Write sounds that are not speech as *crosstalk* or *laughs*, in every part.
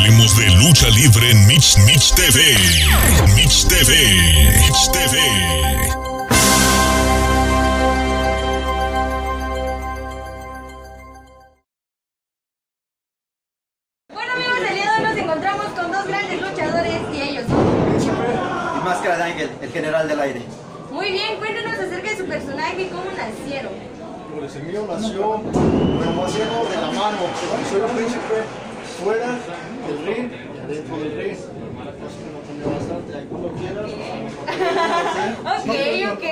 Hablemos de lucha libre en Mitch Mitch TV. Mitch TV. Mitch TV. Bueno amigos, el día de hoy nos encontramos con dos grandes luchadores y ellos son. Y Máscara de Ángel, el general del aire. Muy bien, cuéntenos acerca de su personaje y cómo nacieron. Pues el mío nació como haciendo de la mano. Soy un príncipe fuera del ring y adentro del ring. Bastante. Ahí cuando quieras. *laughs* Ok, ok.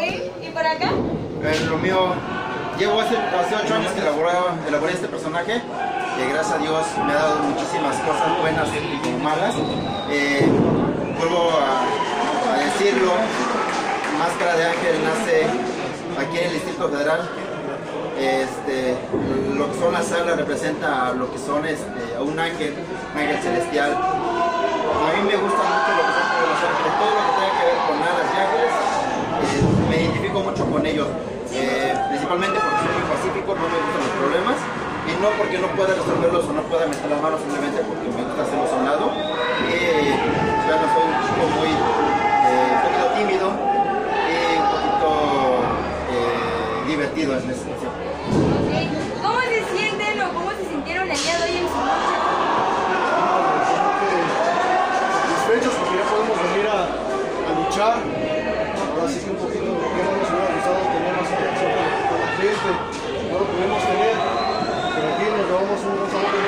¿Y por acá? Eh, lo mío, llevo hace, hace ocho años que elaboré, elaboré este personaje. Que gracias a Dios me ha dado muchísimas cosas buenas y como malas. Eh, vuelvo a, a decirlo, Máscara de Ángel nace aquí en el Distrito Federal. Este, lo que son las salas representa lo que son este, a un ángel, un ángel celestial. A mí me gusta mucho lo que son los ángeles, todo lo que tenga que ver con alas y ángeles, eh, me identifico mucho con ellos, eh, principalmente porque soy muy pacífico, no me gustan los problemas y no porque no pueda resolverlos o no pueda meter las manos, simplemente porque me gusta hacerlos a un lado. Eh, bueno, soy un chico muy un poquito tímido y un poquito divertido en ese sentido. Ok. ¿Cómo se sienten o cómo se sintieron el día de hoy en su lucha? Satisfechos porque a, a luchar. Ahora sí que un poquito lo que no nos hubiera gustado tener más interacción con, con la gente. No lo pudimos tener. Pero aquí nos llevamos un buen sabor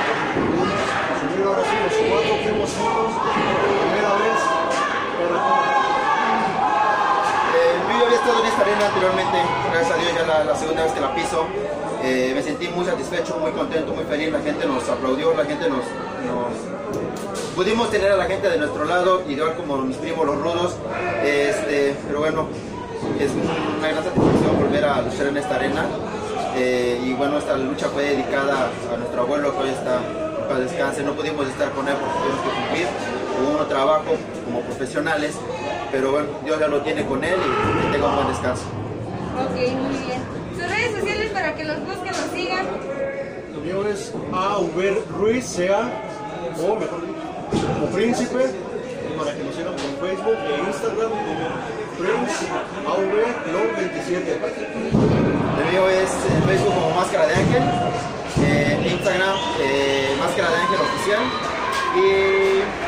ahora sí los cuatro fuimos juntos por primera vez. Pero Eh, yo ya había estado en esta arena anteriormente, gracias a Dios ya la, la segunda vez que la piso. Eh, me sentí muy satisfecho, muy contento, muy feliz. La gente nos aplaudió, la gente nos, Pudimos tener a la gente de nuestro lado, igual como mis primos los rudos. Este, pero bueno, es una gran satisfacción volver a luchar en esta arena. Eh, y bueno, esta lucha fue dedicada a nuestro abuelo que hoy está para descanse. No pudimos estar con él porque tuvimos que cumplir con un trabajo como profesionales. Pero bueno, Dios ya lo tiene con él y tenga un buen descanso. Ok, muy bien. Sus redes sociales para que los busquen, los sigan. Lo mío es AV Ruiz, sea, o mejor dicho, como príncipe, para que nos sigan por Facebook e Instagram como Prince Long 27. El mío es en Facebook como Máscara de Ángel, en Instagram eh, Máscara de Ángel Oficial y